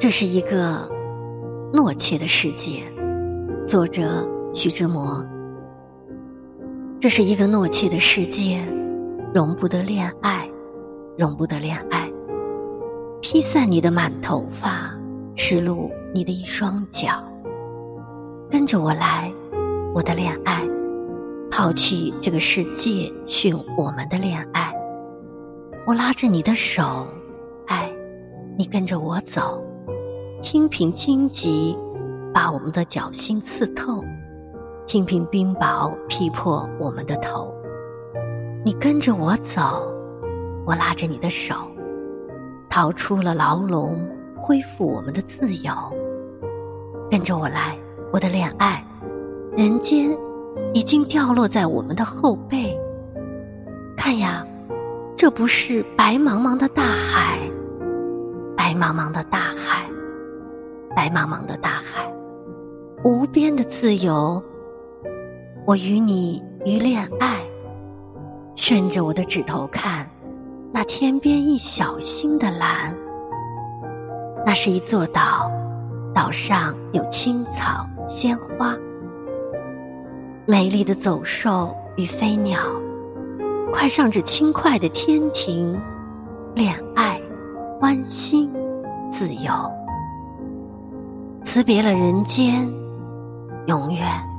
这是一个懦怯的世界，作者徐志摩。这是一个懦怯的世界，容不得恋爱，容不得恋爱。披散你的满头发，赤露你的一双脚。跟着我来，我的恋爱，抛弃这个世界，寻我们的恋爱。我拉着你的手，爱，你跟着我走。听凭荆棘把我们的脚心刺透，听凭冰雹劈破我们的头。你跟着我走，我拉着你的手，逃出了牢笼，恢复我们的自由。跟着我来，我的恋爱，人间已经掉落在我们的后背。看呀，这不是白茫茫的大海，白茫茫的大海。白茫茫的大海，无边的自由。我与你于恋爱，顺着我的指头看，那天边一小星的蓝。那是一座岛，岛上有青草鲜花，美丽的走兽与飞鸟，快上这轻快的天庭，恋爱，欢欣，自由。辞别了人间，永远。